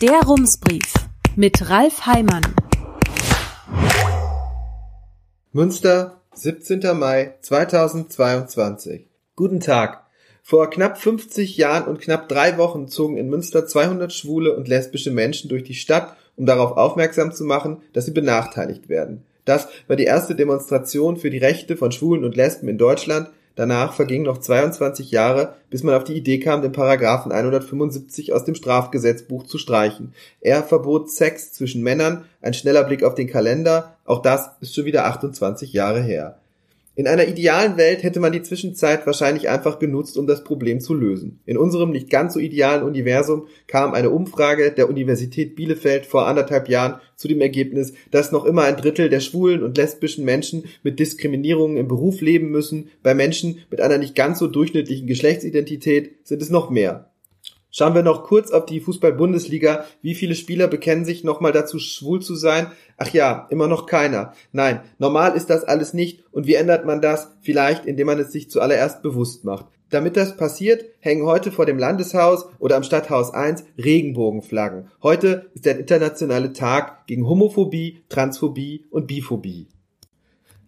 Der Rumsbrief mit Ralf Heimann. Münster, 17. Mai 2022. Guten Tag. Vor knapp 50 Jahren und knapp drei Wochen zogen in Münster 200 schwule und lesbische Menschen durch die Stadt, um darauf aufmerksam zu machen, dass sie benachteiligt werden. Das war die erste Demonstration für die Rechte von Schwulen und Lesben in Deutschland Danach vergingen noch 22 Jahre, bis man auf die Idee kam, den Paragraphen 175 aus dem Strafgesetzbuch zu streichen. Er verbot Sex zwischen Männern, ein schneller Blick auf den Kalender, auch das ist schon wieder 28 Jahre her. In einer idealen Welt hätte man die Zwischenzeit wahrscheinlich einfach genutzt, um das Problem zu lösen. In unserem nicht ganz so idealen Universum kam eine Umfrage der Universität Bielefeld vor anderthalb Jahren zu dem Ergebnis, dass noch immer ein Drittel der schwulen und lesbischen Menschen mit Diskriminierungen im Beruf leben müssen. Bei Menschen mit einer nicht ganz so durchschnittlichen Geschlechtsidentität sind es noch mehr. Schauen wir noch kurz auf die Fußball-Bundesliga. Wie viele Spieler bekennen sich nochmal dazu, schwul zu sein? Ach ja, immer noch keiner. Nein, normal ist das alles nicht. Und wie ändert man das? Vielleicht, indem man es sich zuallererst bewusst macht. Damit das passiert, hängen heute vor dem Landeshaus oder am Stadthaus 1 Regenbogenflaggen. Heute ist der internationale Tag gegen Homophobie, Transphobie und Biphobie.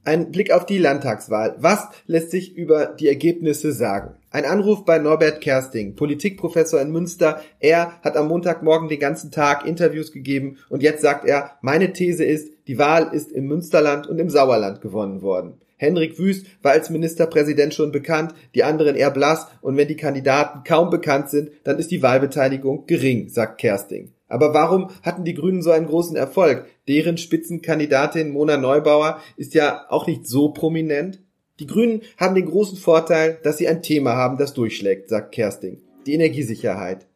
Ein Blick auf die Landtagswahl. Was lässt sich über die Ergebnisse sagen? Ein Anruf bei Norbert Kersting, Politikprofessor in Münster. Er hat am Montagmorgen den ganzen Tag Interviews gegeben und jetzt sagt er, meine These ist, die Wahl ist im Münsterland und im Sauerland gewonnen worden. Henrik Wüst war als Ministerpräsident schon bekannt, die anderen eher blass und wenn die Kandidaten kaum bekannt sind, dann ist die Wahlbeteiligung gering, sagt Kersting. Aber warum hatten die Grünen so einen großen Erfolg? Deren Spitzenkandidatin Mona Neubauer ist ja auch nicht so prominent. Die Grünen haben den großen Vorteil, dass sie ein Thema haben, das durchschlägt, sagt Kersting. Die Energiesicherheit.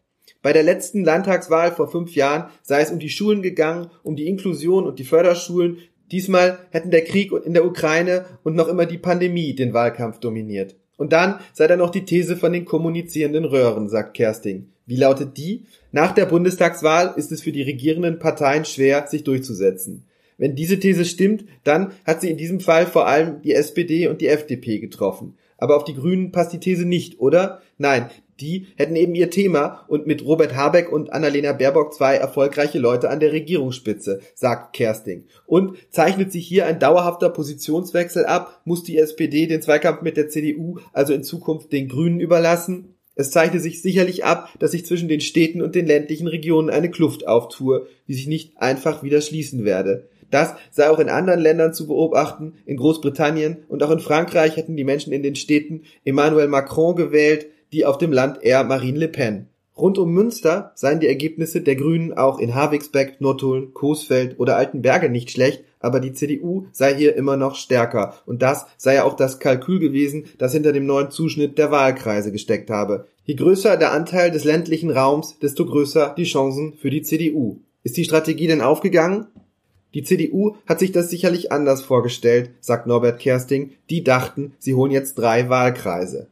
Bei der letzten Landtagswahl vor fünf Jahren sei es um die Schulen gegangen, um die Inklusion und die Förderschulen. Diesmal hätten der Krieg in der Ukraine und noch immer die Pandemie den Wahlkampf dominiert. Und dann sei da noch die These von den kommunizierenden Röhren, sagt Kersting. Wie lautet die? Nach der Bundestagswahl ist es für die regierenden Parteien schwer, sich durchzusetzen. Wenn diese These stimmt, dann hat sie in diesem Fall vor allem die SPD und die FDP getroffen. Aber auf die Grünen passt die These nicht, oder? Nein, die hätten eben ihr Thema und mit Robert Habeck und Annalena Baerbock zwei erfolgreiche Leute an der Regierungsspitze, sagt Kersting. Und zeichnet sich hier ein dauerhafter Positionswechsel ab? Muss die SPD den Zweikampf mit der CDU also in Zukunft den Grünen überlassen? Es zeichnete sich sicherlich ab, dass sich zwischen den Städten und den ländlichen Regionen eine Kluft auftue, die sich nicht einfach wieder schließen werde. Das sei auch in anderen Ländern zu beobachten. In Großbritannien und auch in Frankreich hätten die Menschen in den Städten Emmanuel Macron gewählt, die auf dem Land eher Marine Le Pen. Rund um Münster seien die Ergebnisse der Grünen auch in Havigsbeck, Nottuln, Coesfeld oder Altenberge nicht schlecht, aber die CDU sei hier immer noch stärker. Und das sei ja auch das Kalkül gewesen, das hinter dem neuen Zuschnitt der Wahlkreise gesteckt habe. Je größer der Anteil des ländlichen Raums, desto größer die Chancen für die CDU. Ist die Strategie denn aufgegangen? Die CDU hat sich das sicherlich anders vorgestellt, sagt Norbert Kersting. Die dachten, sie holen jetzt drei Wahlkreise.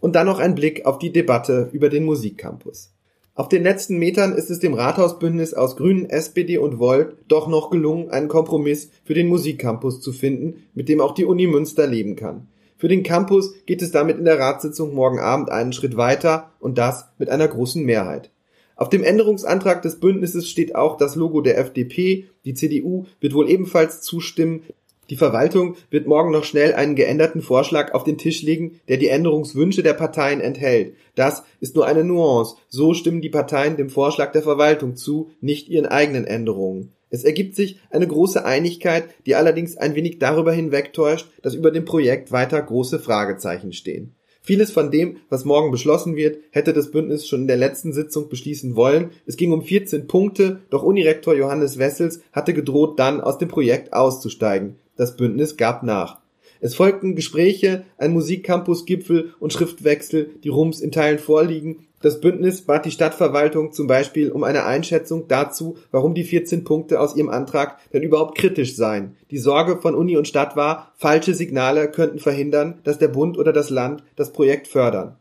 Und dann noch ein Blick auf die Debatte über den Musikcampus. Auf den letzten Metern ist es dem Rathausbündnis aus Grünen, SPD und Volt doch noch gelungen, einen Kompromiss für den Musikcampus zu finden, mit dem auch die Uni Münster leben kann. Für den Campus geht es damit in der Ratssitzung morgen Abend einen Schritt weiter und das mit einer großen Mehrheit. Auf dem Änderungsantrag des Bündnisses steht auch das Logo der FDP. Die CDU wird wohl ebenfalls zustimmen. Die Verwaltung wird morgen noch schnell einen geänderten Vorschlag auf den Tisch legen, der die Änderungswünsche der Parteien enthält. Das ist nur eine Nuance. So stimmen die Parteien dem Vorschlag der Verwaltung zu, nicht ihren eigenen Änderungen. Es ergibt sich eine große Einigkeit, die allerdings ein wenig darüber hinwegtäuscht, dass über dem Projekt weiter große Fragezeichen stehen. Vieles von dem, was morgen beschlossen wird, hätte das Bündnis schon in der letzten Sitzung beschließen wollen. Es ging um 14 Punkte, doch Unirektor Johannes Wessels hatte gedroht, dann aus dem Projekt auszusteigen. Das Bündnis gab nach. Es folgten Gespräche, ein Musikcampus-Gipfel und Schriftwechsel, die Rums in Teilen vorliegen. Das Bündnis bat die Stadtverwaltung zum Beispiel um eine Einschätzung dazu, warum die 14 Punkte aus ihrem Antrag denn überhaupt kritisch seien. Die Sorge von Uni und Stadt war, falsche Signale könnten verhindern, dass der Bund oder das Land das Projekt fördern.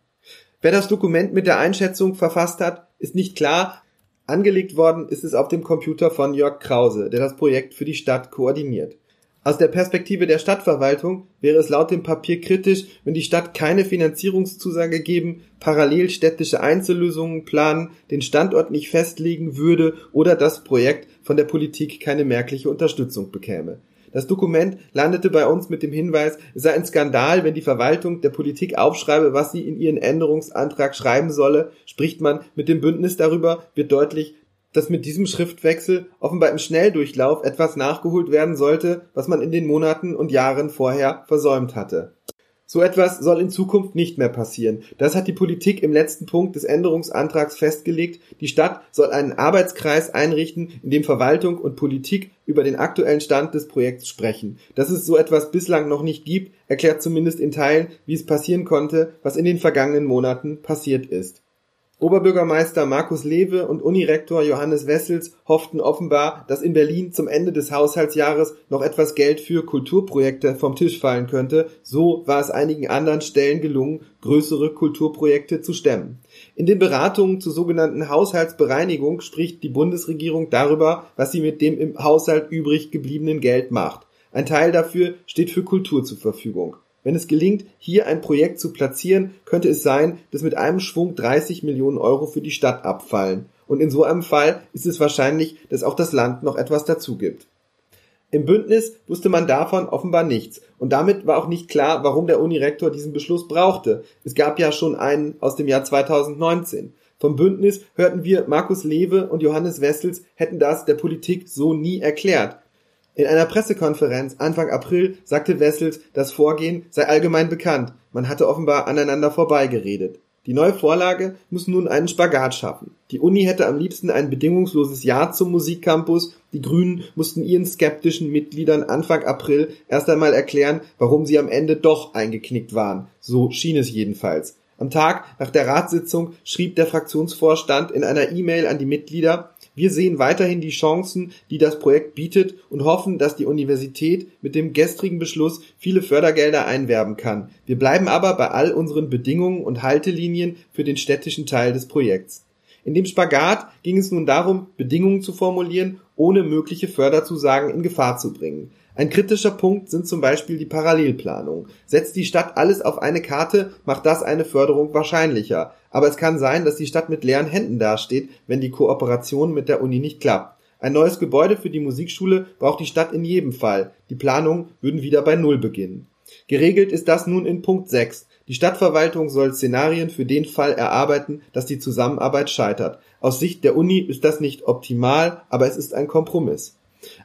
Wer das Dokument mit der Einschätzung verfasst hat, ist nicht klar. Angelegt worden ist es auf dem Computer von Jörg Krause, der das Projekt für die Stadt koordiniert. Aus der Perspektive der Stadtverwaltung wäre es laut dem Papier kritisch, wenn die Stadt keine Finanzierungszusage geben, parallel städtische Einzellösungen planen, den Standort nicht festlegen würde oder das Projekt von der Politik keine merkliche Unterstützung bekäme. Das Dokument landete bei uns mit dem Hinweis, es sei ein Skandal, wenn die Verwaltung der Politik aufschreibe, was sie in ihren Änderungsantrag schreiben solle. Spricht man mit dem Bündnis darüber, wird deutlich, dass mit diesem Schriftwechsel offenbar im Schnelldurchlauf etwas nachgeholt werden sollte, was man in den Monaten und Jahren vorher versäumt hatte. So etwas soll in Zukunft nicht mehr passieren. Das hat die Politik im letzten Punkt des Änderungsantrags festgelegt. Die Stadt soll einen Arbeitskreis einrichten, in dem Verwaltung und Politik über den aktuellen Stand des Projekts sprechen. Dass es so etwas bislang noch nicht gibt, erklärt zumindest in Teilen, wie es passieren konnte, was in den vergangenen Monaten passiert ist. Oberbürgermeister Markus Lewe und Unirektor Johannes Wessels hofften offenbar, dass in Berlin zum Ende des Haushaltsjahres noch etwas Geld für Kulturprojekte vom Tisch fallen könnte. So war es einigen anderen Stellen gelungen, größere Kulturprojekte zu stemmen. In den Beratungen zur sogenannten Haushaltsbereinigung spricht die Bundesregierung darüber, was sie mit dem im Haushalt übrig gebliebenen Geld macht. Ein Teil dafür steht für Kultur zur Verfügung. Wenn es gelingt, hier ein Projekt zu platzieren, könnte es sein, dass mit einem Schwung 30 Millionen Euro für die Stadt abfallen. Und in so einem Fall ist es wahrscheinlich, dass auch das Land noch etwas dazu gibt. Im Bündnis wusste man davon offenbar nichts. Und damit war auch nicht klar, warum der Unirektor diesen Beschluss brauchte. Es gab ja schon einen aus dem Jahr 2019. Vom Bündnis hörten wir, Markus Lewe und Johannes Wessels hätten das der Politik so nie erklärt. In einer Pressekonferenz Anfang April sagte Wessels, das Vorgehen sei allgemein bekannt, man hatte offenbar aneinander vorbeigeredet. Die neue Vorlage muss nun einen Spagat schaffen. Die Uni hätte am liebsten ein bedingungsloses Ja zum Musikcampus, die Grünen mussten ihren skeptischen Mitgliedern Anfang April erst einmal erklären, warum sie am Ende doch eingeknickt waren. So schien es jedenfalls. Am Tag nach der Ratssitzung schrieb der Fraktionsvorstand in einer E-Mail an die Mitglieder, wir sehen weiterhin die Chancen, die das Projekt bietet und hoffen, dass die Universität mit dem gestrigen Beschluss viele Fördergelder einwerben kann. Wir bleiben aber bei all unseren Bedingungen und Haltelinien für den städtischen Teil des Projekts. In dem Spagat ging es nun darum, Bedingungen zu formulieren, ohne mögliche Förderzusagen in Gefahr zu bringen. Ein kritischer Punkt sind zum Beispiel die Parallelplanungen. Setzt die Stadt alles auf eine Karte, macht das eine Förderung wahrscheinlicher. Aber es kann sein, dass die Stadt mit leeren Händen dasteht, wenn die Kooperation mit der Uni nicht klappt. Ein neues Gebäude für die Musikschule braucht die Stadt in jedem Fall. Die Planungen würden wieder bei Null beginnen. Geregelt ist das nun in Punkt 6. Die Stadtverwaltung soll Szenarien für den Fall erarbeiten, dass die Zusammenarbeit scheitert. Aus Sicht der Uni ist das nicht optimal, aber es ist ein Kompromiss.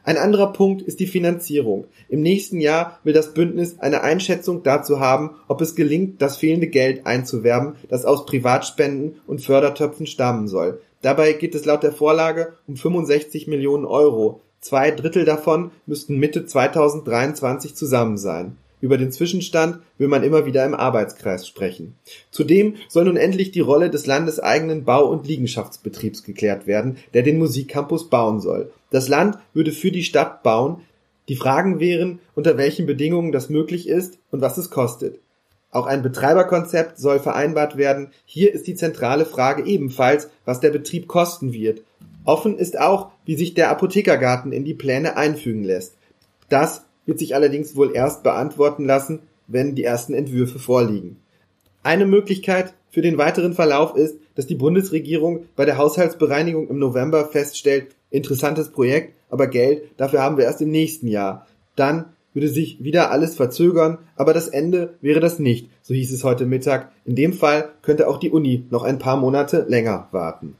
Ein anderer Punkt ist die Finanzierung. Im nächsten Jahr will das Bündnis eine Einschätzung dazu haben, ob es gelingt, das fehlende Geld einzuwerben, das aus Privatspenden und Fördertöpfen stammen soll. Dabei geht es laut der Vorlage um 65 Millionen Euro. Zwei Drittel davon müssten Mitte 2023 zusammen sein. Über den Zwischenstand will man immer wieder im Arbeitskreis sprechen. Zudem soll nun endlich die Rolle des landeseigenen Bau- und Liegenschaftsbetriebs geklärt werden, der den Musikcampus bauen soll. Das Land würde für die Stadt bauen. Die Fragen wären, unter welchen Bedingungen das möglich ist und was es kostet. Auch ein Betreiberkonzept soll vereinbart werden. Hier ist die zentrale Frage ebenfalls, was der Betrieb kosten wird. Offen ist auch, wie sich der Apothekergarten in die Pläne einfügen lässt. Das wird sich allerdings wohl erst beantworten lassen, wenn die ersten Entwürfe vorliegen. Eine Möglichkeit für den weiteren Verlauf ist, dass die Bundesregierung bei der Haushaltsbereinigung im November feststellt, interessantes Projekt, aber Geld, dafür haben wir erst im nächsten Jahr. Dann würde sich wieder alles verzögern, aber das Ende wäre das nicht, so hieß es heute Mittag. In dem Fall könnte auch die Uni noch ein paar Monate länger warten.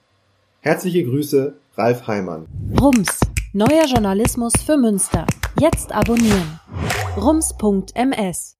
Herzliche Grüße, Ralf Heimann. Rums, neuer Journalismus für Münster. Jetzt abonnieren. rums.ms